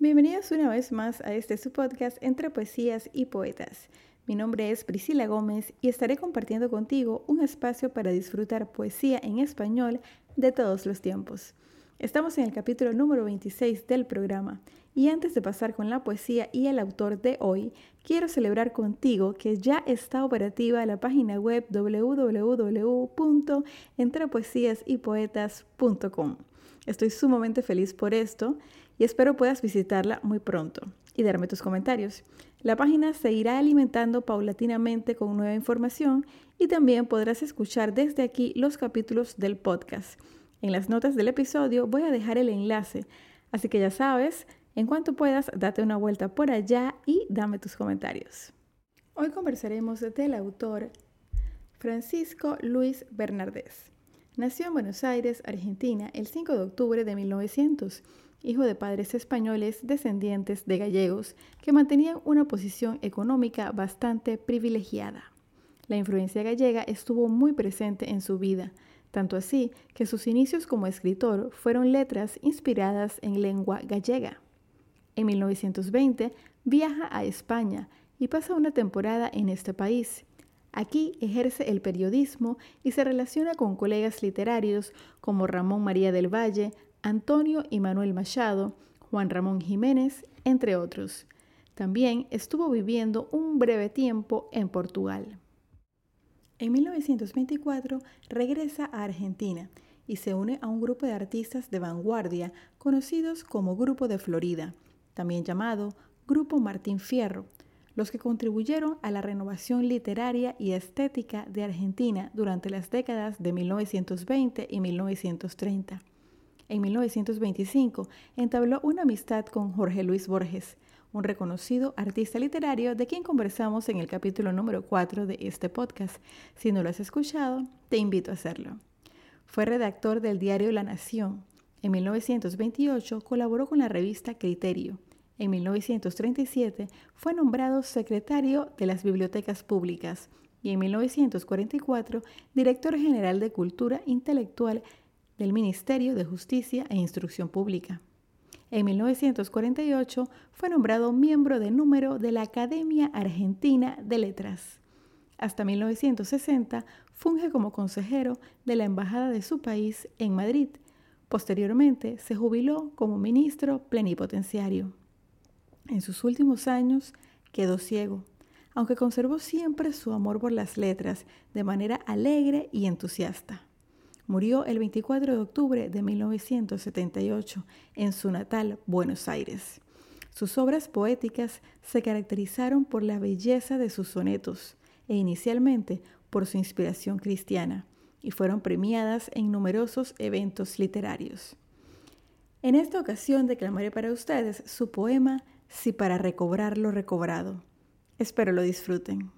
Bienvenidos una vez más a este su podcast entre poesías y poetas. Mi nombre es Priscila Gómez y estaré compartiendo contigo un espacio para disfrutar poesía en español de todos los tiempos. Estamos en el capítulo número 26 del programa y antes de pasar con la poesía y el autor de hoy, quiero celebrar contigo que ya está operativa la página web www.entrepoesiasypoetas.com. Estoy sumamente feliz por esto y espero puedas visitarla muy pronto y darme tus comentarios. La página se irá alimentando paulatinamente con nueva información y también podrás escuchar desde aquí los capítulos del podcast. En las notas del episodio voy a dejar el enlace, así que ya sabes, en cuanto puedas, date una vuelta por allá y dame tus comentarios. Hoy conversaremos del autor Francisco Luis Bernardés. Nació en Buenos Aires, Argentina, el 5 de octubre de 1900 hijo de padres españoles descendientes de gallegos que mantenían una posición económica bastante privilegiada. La influencia gallega estuvo muy presente en su vida, tanto así que sus inicios como escritor fueron letras inspiradas en lengua gallega. En 1920 viaja a España y pasa una temporada en este país. Aquí ejerce el periodismo y se relaciona con colegas literarios como Ramón María del Valle, Antonio y Manuel Machado, Juan Ramón Jiménez, entre otros. También estuvo viviendo un breve tiempo en Portugal. En 1924 regresa a Argentina y se une a un grupo de artistas de vanguardia conocidos como Grupo de Florida, también llamado Grupo Martín Fierro, los que contribuyeron a la renovación literaria y estética de Argentina durante las décadas de 1920 y 1930 en 1925 entabló una amistad con Jorge Luis Borges, un reconocido artista literario de quien conversamos en el capítulo número 4 de este podcast. Si no lo has escuchado, te invito a hacerlo. Fue redactor del diario La Nación. En 1928 colaboró con la revista Criterio. En 1937 fue nombrado secretario de las bibliotecas públicas y en 1944 director general de Cultura Intelectual del Ministerio de Justicia e Instrucción Pública. En 1948 fue nombrado miembro de número de la Academia Argentina de Letras. Hasta 1960 funge como consejero de la Embajada de su país en Madrid. Posteriormente se jubiló como ministro plenipotenciario. En sus últimos años quedó ciego, aunque conservó siempre su amor por las letras de manera alegre y entusiasta. Murió el 24 de octubre de 1978 en su natal Buenos Aires. Sus obras poéticas se caracterizaron por la belleza de sus sonetos e inicialmente por su inspiración cristiana y fueron premiadas en numerosos eventos literarios. En esta ocasión declamaré para ustedes su poema Si para recobrar lo recobrado. Espero lo disfruten.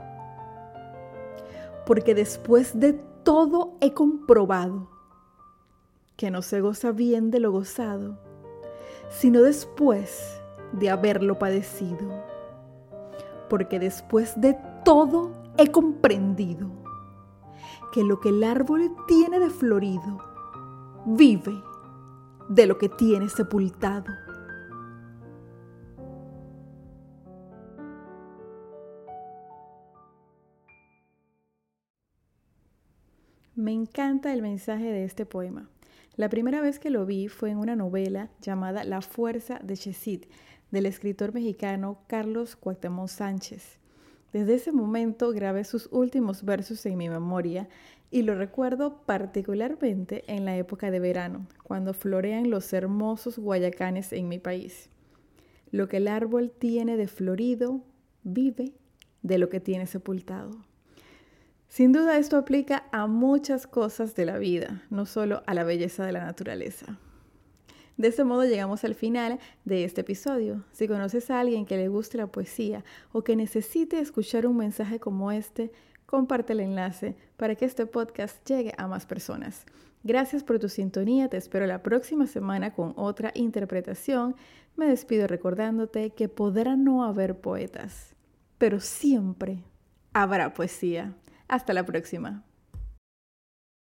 porque después de todo he comprobado que no se goza bien de lo gozado, sino después de haberlo padecido. Porque después de todo he comprendido que lo que el árbol tiene de florido vive de lo que tiene sepultado. Me encanta el mensaje de este poema. La primera vez que lo vi fue en una novela llamada La Fuerza de Chesit, del escritor mexicano Carlos Cuauhtémoc Sánchez. Desde ese momento grabé sus últimos versos en mi memoria y lo recuerdo particularmente en la época de verano, cuando florean los hermosos guayacanes en mi país. Lo que el árbol tiene de florido, vive de lo que tiene sepultado. Sin duda esto aplica a muchas cosas de la vida, no solo a la belleza de la naturaleza. De este modo llegamos al final de este episodio. Si conoces a alguien que le guste la poesía o que necesite escuchar un mensaje como este, comparte el enlace para que este podcast llegue a más personas. Gracias por tu sintonía, te espero la próxima semana con otra interpretación. Me despido recordándote que podrá no haber poetas, pero siempre habrá poesía. Hasta la próxima.